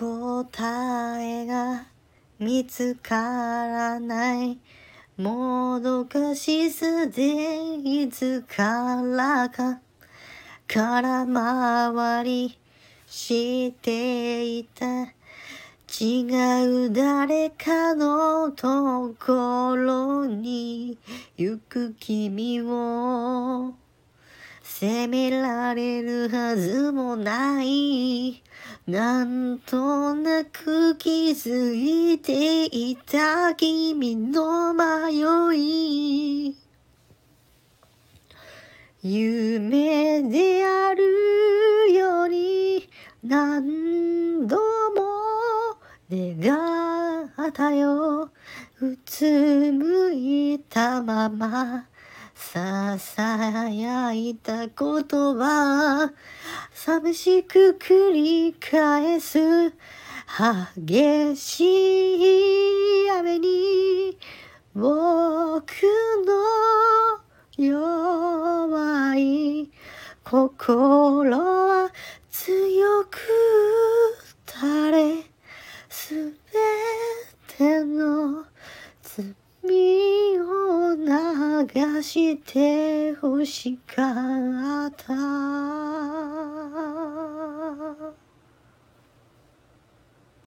答えが見つからないもどかしさでいつからか空回りしていた。違う誰かのところに行く君を責められるはずもない。なんとなく気づいていた君の迷い。夢であるより何度も願ったよ。うつむいたまま。ささやいたことは寂しく繰り返す激しい雨に僕の弱い心は強く垂れすべての罪を流して欲しかった